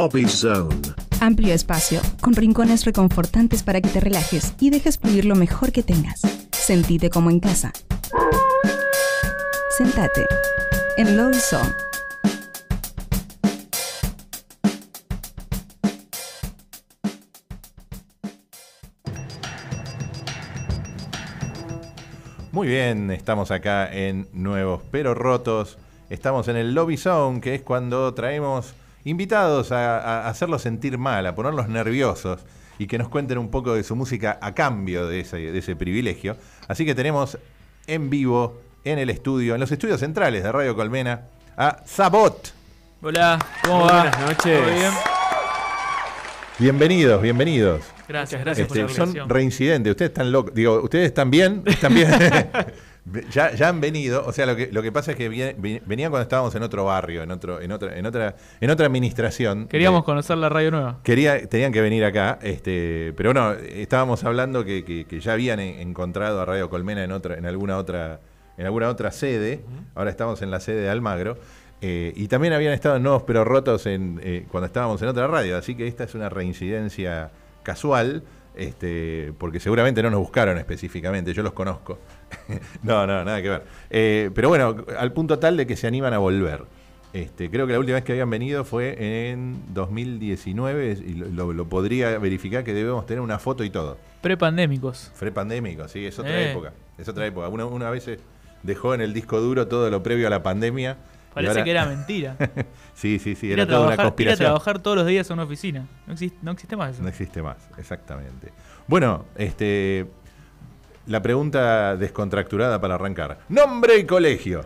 Lobby Zone. Amplio espacio, con rincones reconfortantes para que te relajes y dejes fluir lo mejor que tengas. Sentite como en casa. Sentate en Lobby Zone. Muy bien, estamos acá en Nuevos Pero Rotos. Estamos en el Lobby Zone, que es cuando traemos invitados a, a hacerlos sentir mal, a ponerlos nerviosos y que nos cuenten un poco de su música a cambio de ese, de ese privilegio. Así que tenemos en vivo, en el estudio, en los estudios centrales de Radio Colmena, a Sabot. Hola, ¿cómo Muy va? buenas noches. ¿Todo bien? Bienvenidos, bienvenidos. Gracias, gracias Este, por la son invitación. reincidentes, ustedes están locos. Digo, ustedes están bien, están bien. ya, ya han venido, o sea, lo que, lo que pasa es que venían cuando estábamos en otro barrio, en otro, en otra, en otra, en otra administración. Queríamos Eh, conocer la radio nueva. Quería, tenían que venir acá, este, pero no, estábamos hablando que, que- que ya habían en- encontrado a Radio Colmena en otra, en alguna otra, en alguna otra sede. Ahora estamos en la sede de Almagro. eh, y también habían estado Nuevos Pero Rotos en, eh, cuando estábamos en otra radio. Así que esta es una reincidencia casual. Este, porque seguramente no nos buscaron específicamente, yo los conozco. no, no, nada que ver. Eh, pero bueno, al punto tal de que se animan a volver. Este, creo que la última vez que habían venido fue en 2019 y lo, podría verificar que debemos tener una foto y todo. Prepandémicos. Fue pandémico, sí, es otra Eh. época. Es otra época. Una, una vez dejó en el disco duro todo lo previo a la pandemia. Parece ahora- que era mentira. sí, sí, sí, era toda una trabajar, ir a conspiración. trabajar todos los días a una oficina. No existe, no existe más eso. No existe más, exactamente. Bueno, este, la pregunta descontracturada para arrancar. Nombre y colegio.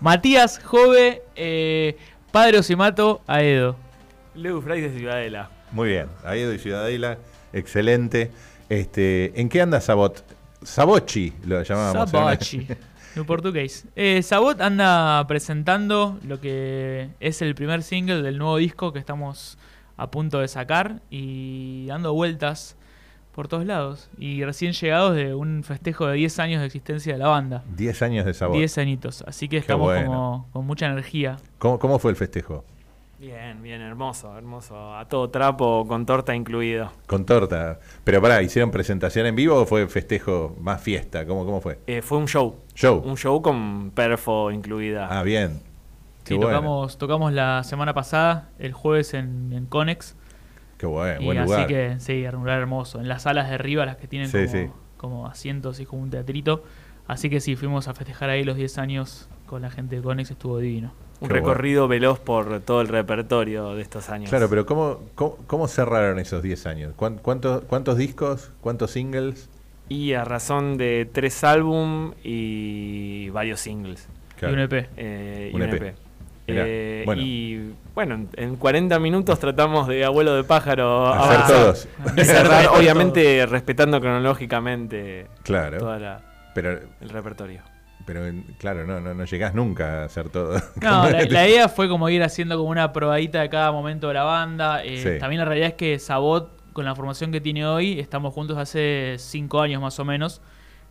Matías Jove, eh, Padre Osimato, Aedo. Leo Fray de Ciudadela. Muy bien, Aedo y Ciudadela, excelente. Este, ¿En qué anda Sabot? Sabochi lo llamábamos. Sabachi. En portugués. Eh, Sabot anda presentando lo que es el primer single del nuevo disco que estamos a punto de sacar y dando vueltas por todos lados. Y recién llegados de un festejo de 10 años de existencia de la banda. 10 años de Sabot. 10 añitos. Así que estamos bueno. como con mucha energía. ¿Cómo, cómo fue el festejo? Bien, bien, hermoso, hermoso. A todo trapo, con torta incluido. Con torta. Pero pará, ¿hicieron presentación en vivo o fue festejo más fiesta? ¿Cómo, cómo fue? Eh, fue un show. Show. Un show con perfo incluida. Ah, bien. Qué Sí, bueno. tocamos, tocamos la semana pasada, el jueves en, en Conex. Qué bueno, y buen así lugar. que, sí, un lugar hermoso. En las salas de arriba, las que tienen Sí, como, sí. como asientos y como un teatrito. Así que sí, fuimos a festejar ahí los 10 años con la gente de Conex, estuvo divino. un qué recorrido veloz por todo el repertorio de estos años. Claro, pero ¿cómo, cómo, cómo cerraron esos 10 años? ¿Cuán- ¿Cuántos, ¿Cuántos discos? ¿Cuántos singles? Y a razón de tres álbum y varios singles. Claro. Y un EP. Eh, y Un un EP. EP. Mirá, Eh, bueno. Y bueno, en- en 40 minutos tratamos de abuelo de pájaro Hacer todos. Cerrar, obviamente respetando cronológicamente Claro. todo Pero, el repertorio. pero claro, no, no, no llegás nunca a hacer todo. No, la, la idea fue como ir haciendo como una probadita de cada momento de la banda. Eh, Sí. También la realidad es que Sabot, con la formación que tiene hoy, estamos juntos hace 5 años más o menos.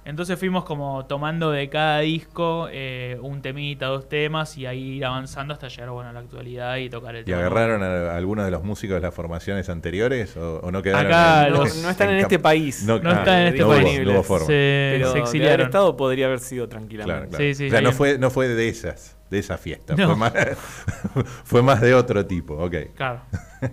Entonces fuimos como tomando de cada disco eh, un temita, dos temas y ahí ir avanzando hasta llegar bueno, a la actualidad y tocar el ¿Y tema. agarraron a, a algunos de los músicos de las formaciones anteriores o, o no quedaron? Acá en- No, los- no están en este país. No, No ah, están en este no hubo- país. no hubo forma. Se, pero se de exiliaron. estado podría haber sido Claro, tranquilamente. claro. Sí, sí, o sea, no fue, no fue de esas, de esa fiesta. No. Fue, más, fue más de otro tipo, ok. Claro.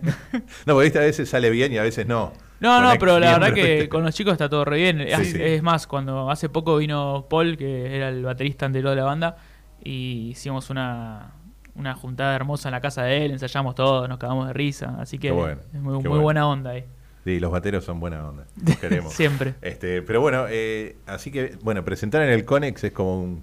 No, porque viste, a veces sale bien y a veces no. No, no, pero la verdad que con los chicos está todo re bien. es, sí. es más, cuando hace poco vino Paul, que era el baterista anterior de la banda, y hicimos una, una juntada hermosa en la casa de él, ensayamos todo, nos cagamos de risa, así que bueno, es muy, muy bueno. buena onda ahí. Sí, los bateros son buena onda. Los queremos. Siempre. Este, pero bueno, eh, así que, bueno, presentar en el Conex es como un,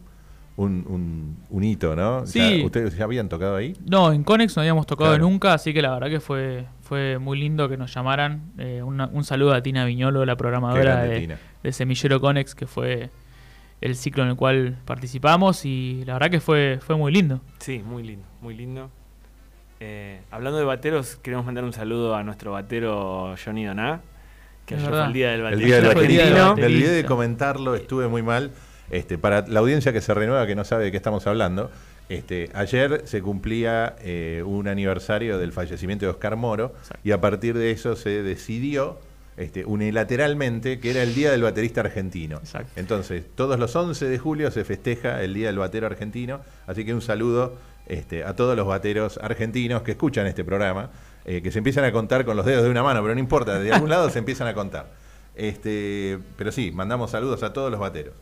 un, un- un hito, ¿no? Sí. Ya- ¿Ustedes ya habían tocado ahí? No, en Conex no habíamos tocado Claro. nunca, así que la verdad que fue, fue muy lindo que nos llamaran. Eh, una- un saludo a Tina Viñolo, la programadora grande, de, Semillero Conex, que fue el ciclo en el cual participamos, y la verdad que fue, fue muy lindo. Sí, muy lindo, muy lindo. Eh, hablando de bateros, queremos mandar un saludo a nuestro batero Johnny Doná, que Es ayer verdad. fue el día del El baterista. del el día del baterista. Me olvidé de comentarlo, estuve muy mal. Este, para la audiencia que se renueva, que no sabe de qué estamos hablando, Este, ayer se cumplía eh, un aniversario del fallecimiento de Oscar Moro y a partir de eso se decidió este, unilateralmente que era el Día del Baterista Argentino. Exacto. Entonces, todos los 11 de julio se festeja el Día del Batero Argentino, así que un saludo este, a todos los bateros argentinos que escuchan este programa, eh, que se empiezan a contar con los dedos de una mano, pero no importa, de algún lado se empiezan a contar. Este, pero sí, mandamos saludos a todos los bateros.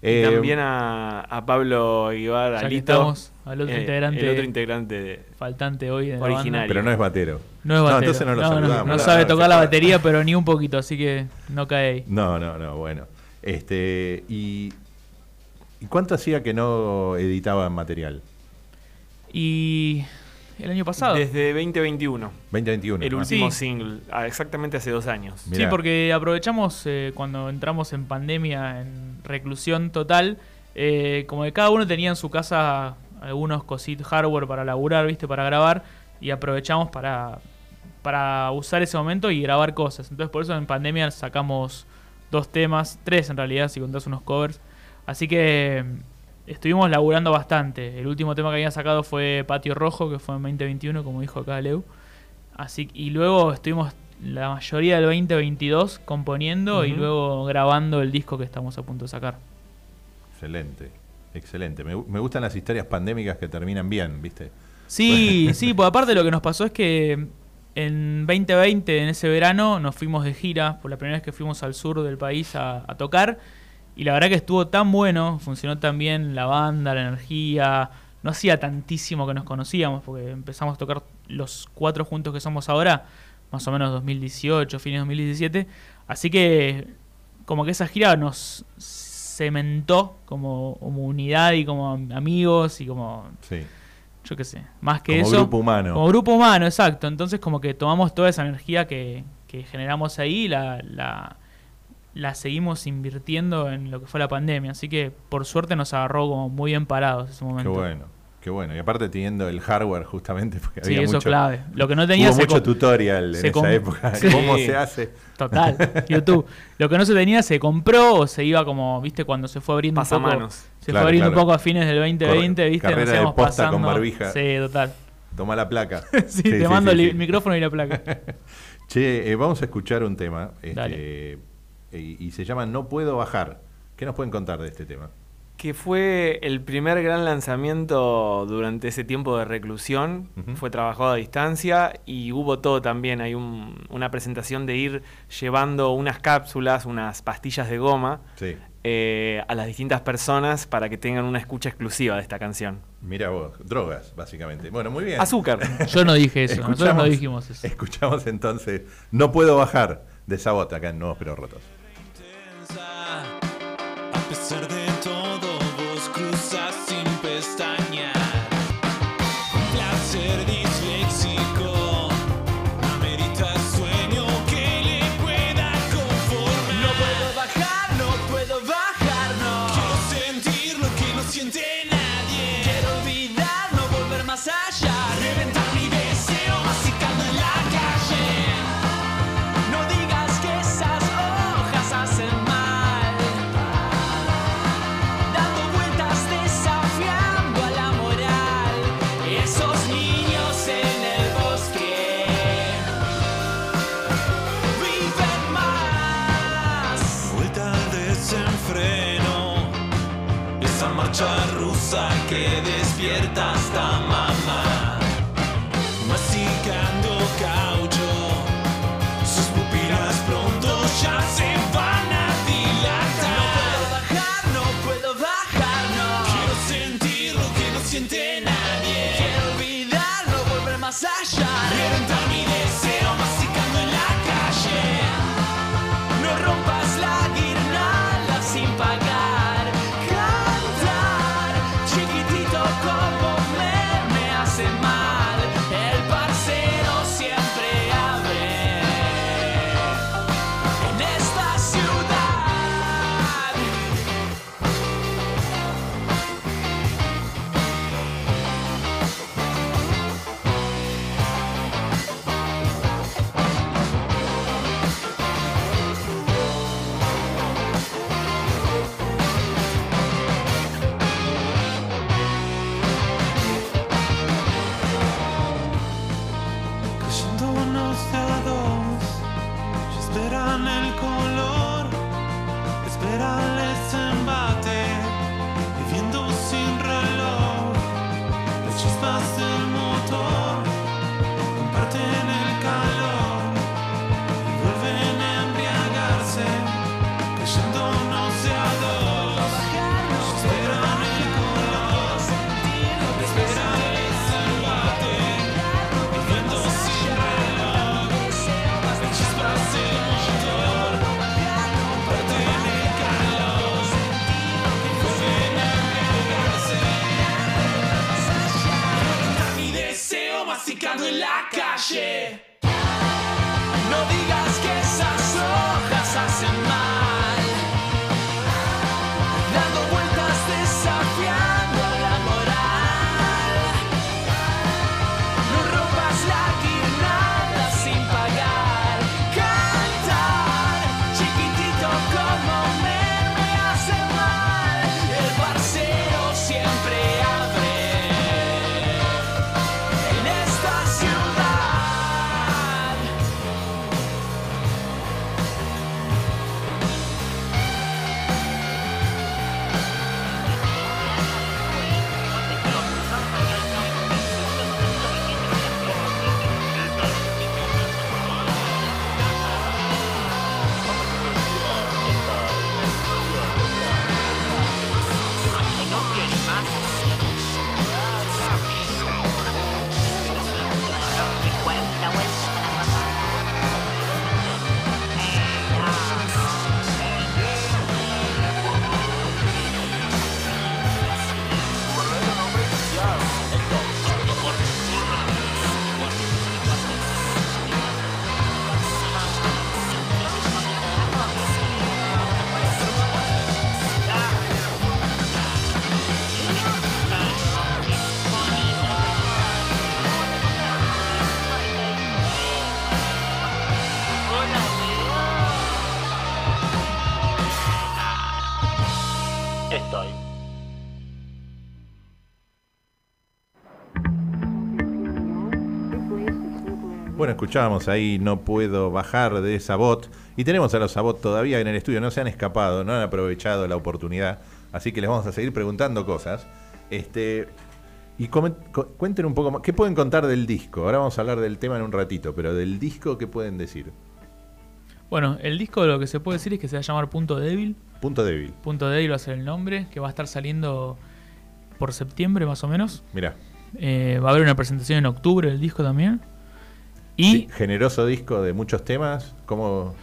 Y Eh, también a, a Pablo Aguilar, Ya que Alito, estamos, al otro eh, integrante- el otro integrante de- Faltante hoy de Originario. pero no es batero. No es batero. entonces no lo saludamos. no sabe tocar la batería, pero ni un poquito, así que no cae ahí. No, no, no, bueno. Este, y, ¿y cuánto hacía que no editaban material? Y el año pasado. desde 2021, 2021. el ¿no? último Sí. single, ah, exactamente hace dos años. Mirá. Sí, porque aprovechamos eh, cuando entramos en pandemia, en reclusión total, eh, como que cada uno tenía en su casa algunos cositos, hardware para laburar, ¿viste? Para grabar, y aprovechamos para, para usar ese momento y grabar cosas. Entonces por eso en pandemia sacamos dos temas, tres en realidad, si contás unos covers. Así que estuvimos laburando bastante. El último tema que había sacado fue Patio Rojo, que fue en 2021, como dijo acá Leu. Así y luego estuvimos la mayoría del 2022 componiendo y luego grabando el disco que estamos a punto de sacar. Excelente, excelente. Me, gu- me gustan las historias pandémicas que terminan bien, ¿viste? Sí, sí, pues aparte lo que nos pasó es que en 2020, en ese verano, nos fuimos de gira, por la primera vez que fuimos al sur del país a, a tocar, y la verdad que estuvo tan bueno, funcionó tan bien la banda, la energía, no hacía tantísimo que nos conocíamos, porque empezamos a tocar los cuatro juntos que somos ahora, más o menos 2018, fines de 2017, así que como que esa gira nos cementó como, como unidad y como amigos y como Sí. yo qué sé, más que Como eso. grupo humano. Como grupo humano, exacto. Entonces como que tomamos toda esa energía que, que generamos ahí la, la, la seguimos invirtiendo en lo que fue la pandemia. Así que por suerte nos agarró como muy bien parados ese Qué momento. bueno, qué bueno. Y aparte teniendo el hardware justamente, porque Sí, había eso mucho, clave. Lo que no tenía hubo se mucho tutorial en se esa época. Sí. ¿Cómo se hace? Total, YouTube. Lo que no se tenía se compró o se iba como, viste, cuando se fue abriendo un poco. Se Claro, fue abriendo claro. un poco a fines del 2020, Corre- viste, carrera nos íbamos posta con pasando. barbija. Sí, total. Toma la placa. Sí, te mando el sí. micrófono y la placa. Che, eh, vamos a escuchar un tema este, Dale. Y, y se llama No puedo bajar. ¿Qué nos pueden contar de este tema? Que fue el primer gran lanzamiento durante ese tiempo de reclusión. Fue trabajado a distancia y hubo todo también. Hay un- una presentación de ir llevando unas cápsulas, unas pastillas de goma Sí. eh, a las distintas personas para que tengan una escucha exclusiva de esta canción. Mira vos, drogas, básicamente. Bueno, muy bien. Azúcar. Yo no dije eso, nosotros no dijimos eso. Escuchamos entonces No puedo bajar de Sabot acá en Nuevos Pero Rotos. A pesar de rusa que despierta hasta bueno, escuchábamos ahí No puedo bajar de Sabot. Y tenemos a los Sabot todavía en el estudio, no se han escapado, no han aprovechado la oportunidad. Así que les vamos a seguir preguntando cosas. Este, y comen- cuenten un poco más. ¿Qué pueden contar del disco? Ahora vamos a hablar del tema en un ratito, pero del disco, ¿qué pueden decir? Bueno, el disco lo que se puede decir es que se va a llamar Punto Débil. Punto débil. Punto Débil va a ser el nombre, que va a estar saliendo por septiembre más o menos. Mirá. Eh, va a haber una presentación en octubre del disco también. Y Generoso disco de muchos temas. como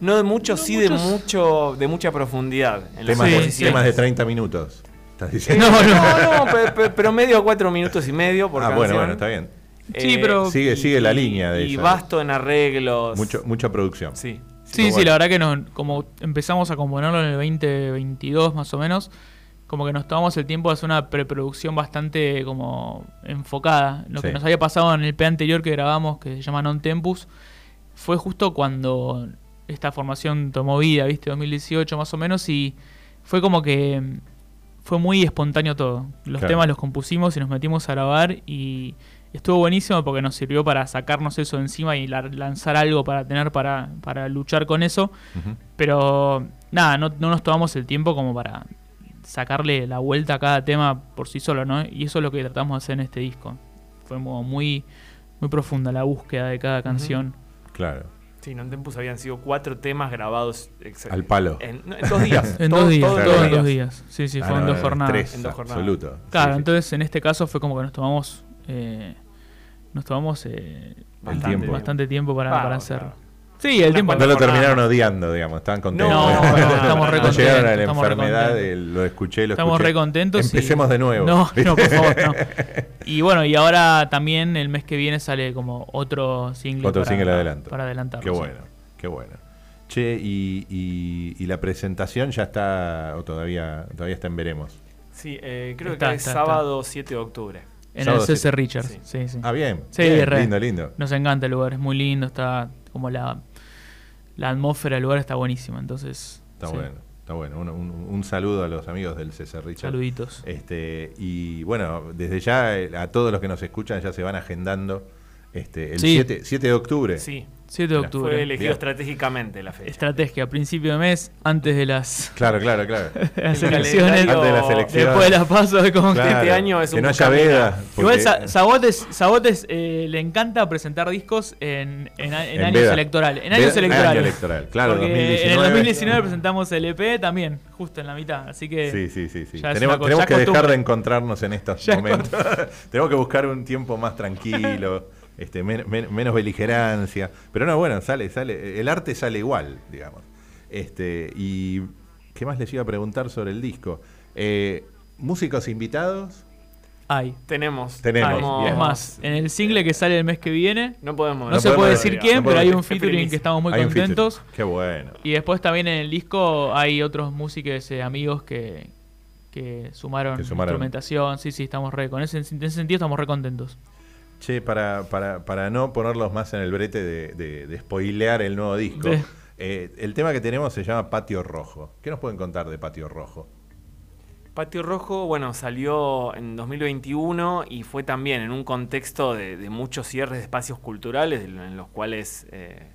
No de mucho, No sí muchos. de mucho, de mucha profundidad. En temas, Sí, de, temas de 30 minutos. ¿Estás diciendo? No, no. No, no, pe- pe- pero medio a cuatro minutos y medio por ah, bueno, canción. bueno, está bien. Sí, pero- Sigue- sigue la línea de Y esa. vasto en arreglos. Mucho, mucha producción. Sí. Sí, sí, bueno. la verdad que nos, como empezamos a componerlo en el 2022 más o menos, como que nos tomamos el tiempo de hacer una preproducción bastante como enfocada. Lo Sí. que nos había pasado en el P anterior que grabamos, que se llama Non Tempus, fue justo cuando esta formación tomó vida, ¿viste? 2018 más o menos, y fue como que mm, fue muy espontáneo todo. Los Claro. temas los compusimos y nos metimos a grabar y estuvo buenísimo porque nos sirvió para sacarnos eso de encima y la- lanzar algo para tener para, para luchar con eso. Pero nada, no, no nos tomamos el tiempo como para sacarle la vuelta a cada tema por sí solo, ¿no? Y eso es lo que tratamos de hacer en este disco. Fue como muy, muy profunda la búsqueda de cada canción. Claro. Sí, Non Tempus habían sido cuatro temas grabados Al palo. En, no, en dos días. En dos días, todo en todo dos en dos días. días. Sí, sí, Ah, fueron no, dos no, jornadas. Tres, En dos jornadas. absoluto. Claro, Sí, sí. entonces en este caso fue como que nos tomamos eh, nos tomamos eh, tiempo. bastante tiempo para, Va, para o hacer. Sí, el tiempo. No lo terminaron odiando, digamos, estaban contentos. No, no, estamos re No llegaron a la contentos, enfermedad, contentos. de- lo escuché, lo Estamos escuché. re contentos. y- Empecemos de nuevo. No, no, por favor, no. Y bueno, y ahora también el mes que viene sale como otro single. Otro para, single adelanto. Para adelantar. Qué bueno, qué bueno. Che, y, y- y la presentación ya está, o todavía, todavía está en veremos. Sí, eh, creo Está, que es está, está. sábado 7 de octubre. En Sábado el CC. Richards. Sí. Sí, sí. Ah, bien. Sí, bien, lindo, lindo. Nos encanta el lugar, es muy lindo, está como la, la atmósfera del lugar está buenísima, entonces. Está sí, bueno, está bueno. Un, un- un saludo a los amigos del César Richard. Saluditos. Este, y bueno, desde ya eh, a todos los que nos escuchan ya se van agendando este, el Sí. 7, 7 de octubre. Sí, 7 de octubre. fue elegido Bien. estratégicamente la fecha. Estrategia, principio de mes, antes de las, Claro, claro, claro. las El elecciones. Antes de las elecciones. Después de las pasos, es como que- Claro, este año es que un no haya veda. Igual Sabotes, Sabotes eh, le encanta presentar discos en, en, en En años veda. electorales. En Veda- años electorales. año electoral, claro, Porque 2019. En el 2019 presentamos el EP también, justo en la mitad. Así que Sí, sí, sí. Tenemos, que dejar de encontrarnos en estos Ya momentos. tenemos que buscar un tiempo más tranquilo, este, men- men- menos beligerancia. Pero no, bueno, sale, sale. El arte sale igual, digamos. Este, y ¿qué más les iba a preguntar sobre el disco? Eh, ¿Músicos invitados? hay. Tenemos. Tenemos. Es más, en el single que sale el mes que viene, No podemos. no, se podemos puede decir, no quién, pero hay un featuring que estamos muy Hay contentos. Qué bueno. Y después también en el disco hay otros músicos eh, amigos que, que sumaron, Que sumaron. instrumentación. Sí, sí, estamos re. Con ese, en ese sentido estamos re contentos. Che, para, para, para no ponerlos más en el brete de, de, de spoilear el nuevo disco, De- eh, el tema que tenemos se llama Patio Rojo. ¿Qué nos pueden contar de Patio Rojo? Patio Rojo, bueno, salió en 2021 y fue también en un contexto de, de muchos cierres de espacios culturales en los cuales eh,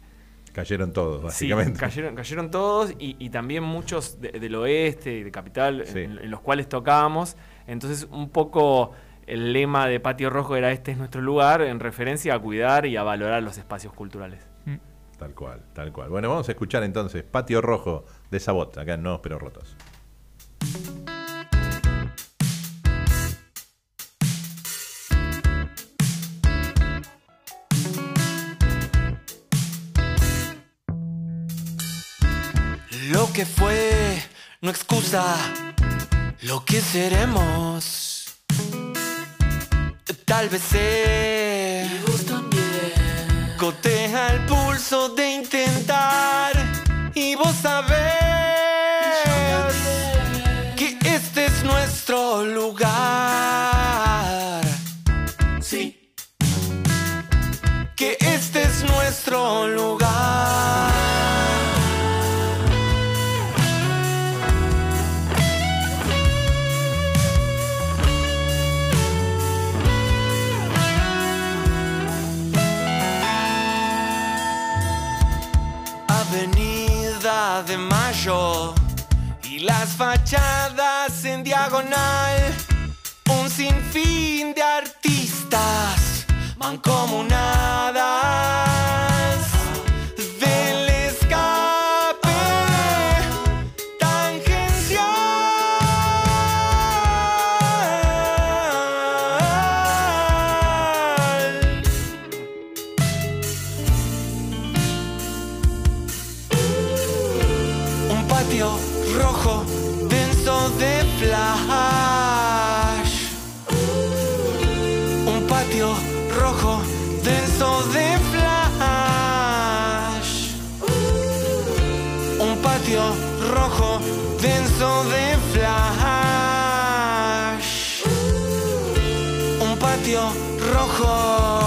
Cayeron todos, sí, básicamente. cayeron, cayeron todos y, y también muchos de- del oeste y de capital Sí. en, en los cuales tocábamos. Entonces, un poco el lema de Patio Rojo era este es nuestro lugar en referencia a cuidar y a valorar los espacios culturales. Mm. Tal cual, tal cual. Bueno, vamos a escuchar entonces Patio Rojo de Sabot, acá en Nuevos Pero Rotos. Lo que fue no excusa lo que seremos. Tal vez sé. Coteja el pulso de intentar. Y vos sabés que este es nuestro lugar. Sí. Que este es nuestro lugar. Y las fachadas en diagonal. Un sinfín de artistas mancomunadas Rojo.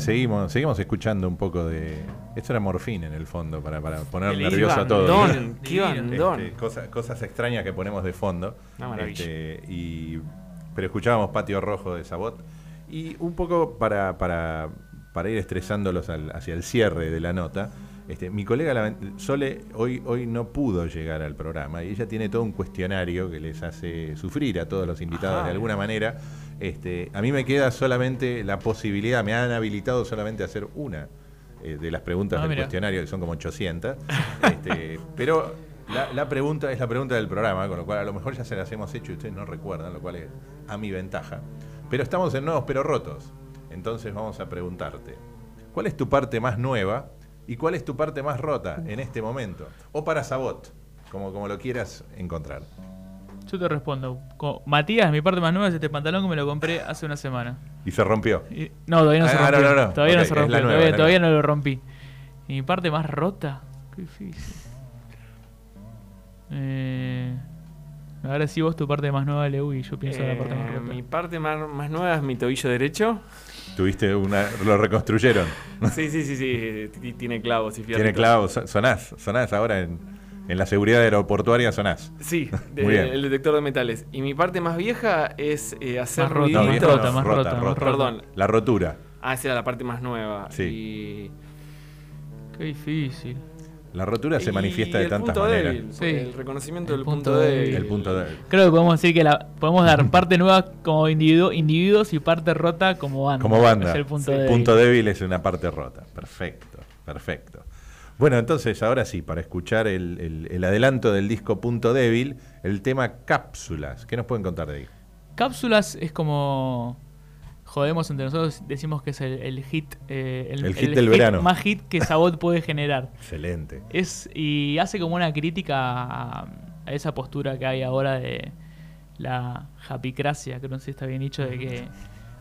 Seguimos, seguimos escuchando un poco de. Esto era morfina en el fondo, para, para poner nervioso a todos. qué Divino. bandón. Este, cosas, cosas extrañas que ponemos de fondo. Maravilla. Este, y, pero escuchábamos Patio Rojo de Sabot. Y un poco para, para, para ir estresándolos al- hacia el cierre de la nota, este, mi colega Sole hoy, hoy no pudo llegar al programa y ella tiene todo un cuestionario que les hace sufrir a todos los invitados Ajá. de alguna manera. Este, a mí me queda solamente la posibilidad, me han habilitado solamente a hacer una eh, de las preguntas Ah, del mira. cuestionario, que son como 800. Este, pero la, la pregunta es la pregunta del programa, con lo cual a lo mejor ya se las hemos hecho y ustedes no recuerdan, lo cual es a mi ventaja. Pero estamos en nuevos pero rotos. Entonces vamos a preguntarte, ¿cuál es tu parte más nueva y cuál es tu parte más rota en este momento? O para Sabot, como, como lo quieras encontrar. Yo te respondo. Matías, mi parte más nueva es este pantalón que me lo compré hace una semana. Y se rompió. Y- no, todavía no se Ah, no, rompió. no, no. Todavía Ok, no se rompió. nueva, todavía todavía no lo rompí. ¿Y mi parte más rota? Qué difícil. Eh, ahora sí vos tu parte más nueva, Leu, y yo pienso en la parte más Eh, rota. mi parte más, más nueva es mi tobillo derecho. Tuviste una. Lo reconstruyeron. Sí, sí, sí, sí. t- Tiene clavos y fierros. Tiene clavos. son- Sonás, sonás ahora en, en la seguridad aeroportuaria, sonás. Sí, de- Muy bien. el detector de metales. Y mi parte más vieja es eh, hacer Más rota, vieja rota, no, más rota, más rota. Perdón. La rotura. Ah, esa era la parte más nueva. Sí. Y Qué difícil. La rotura se Y manifiesta de el tantas punto maneras. débil, Sí. El reconocimiento El del punto punto, débil. débil. El punto de- Creo que podemos decir que la, podemos dar parte nueva como individuo, individuos y parte rota como banda. Como banda. Es el punto Sí, débil. punto débil es una parte rota. Perfecto, perfecto. Bueno, entonces ahora sí, para escuchar el, el- el adelanto del disco Punto Débil, el tema Cápsulas. ¿Qué nos pueden contar de ahí? Cápsulas es como. Jodemos entre nosotros, decimos que es el, el hit. eh, El hit del verano. Más hit que Sabot puede generar. Excelente. Es, y hace como una crítica a, a esa postura que hay ahora de la japicracia, que no sé si está bien dicho, de que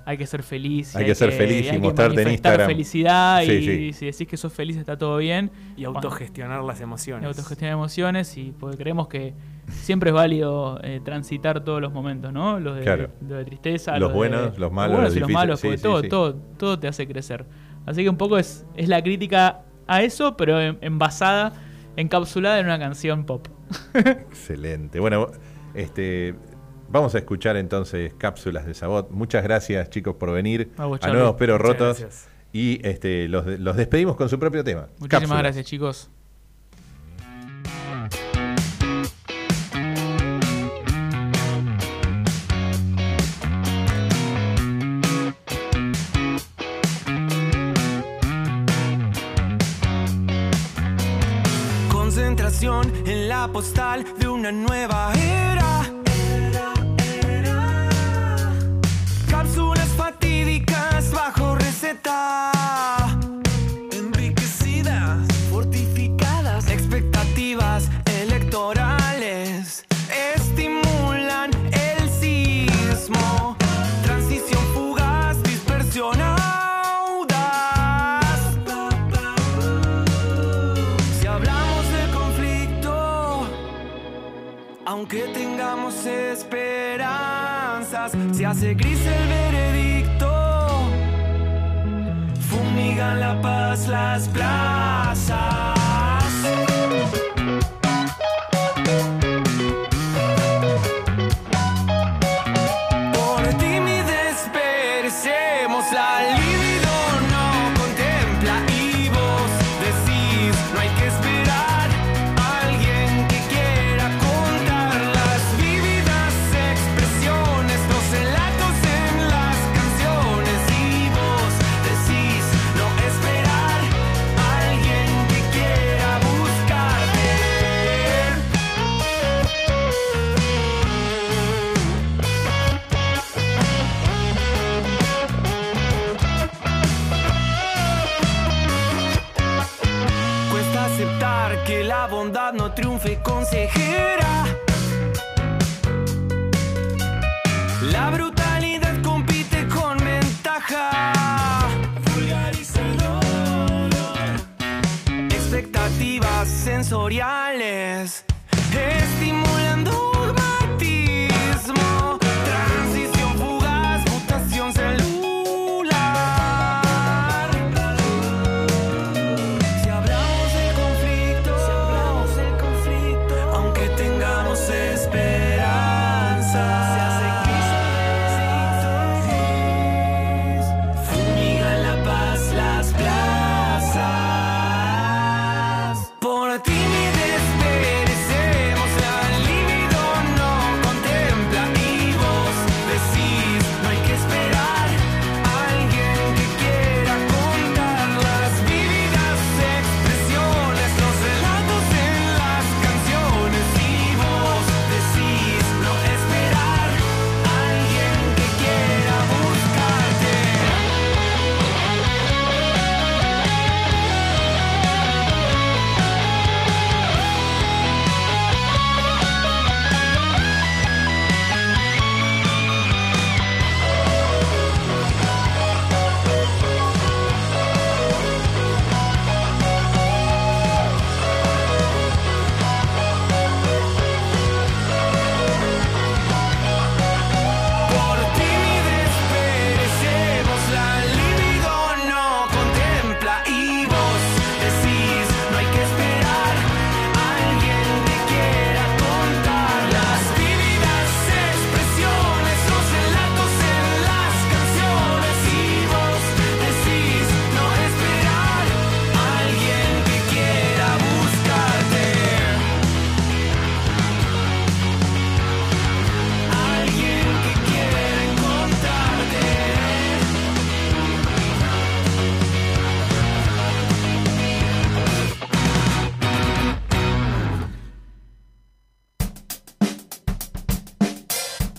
hay que ser feliz. Hay que ser feliz y hay que mostrarte en manifestar Instagram. felicidad Sí, y sí. si decís que sos feliz está todo bien. Y autogestionar las emociones. Y autogestionar emociones y porque creemos que siempre es válido eh, transitar todos los momentos, ¿no? Los de, Claro. los de tristeza, Los buenos, los malos, buenos los y los difíciles. malos, Sí, porque sí, todo, sí. todo, todo te hace crecer. Así que un poco es, es la crítica a eso, pero en- envasada, encapsulada en una canción pop. Excelente. Bueno, este, vamos a escuchar entonces Cápsulas de Sabot. Muchas gracias, chicos, por venir A vos, a. Nuevos Pero Rotos. gracias. Y este, los, de- los despedimos con su propio tema. Muchísimas Cápsulas. gracias, chicos. Concentración en la postal de una nueva era. Aunque tengamos esperanzas, se hace gris el veredicto. Fumigan la paz las plazas. Consejera. La brutalidad compite con ventaja. Vulgariza. Expectativas sensoriales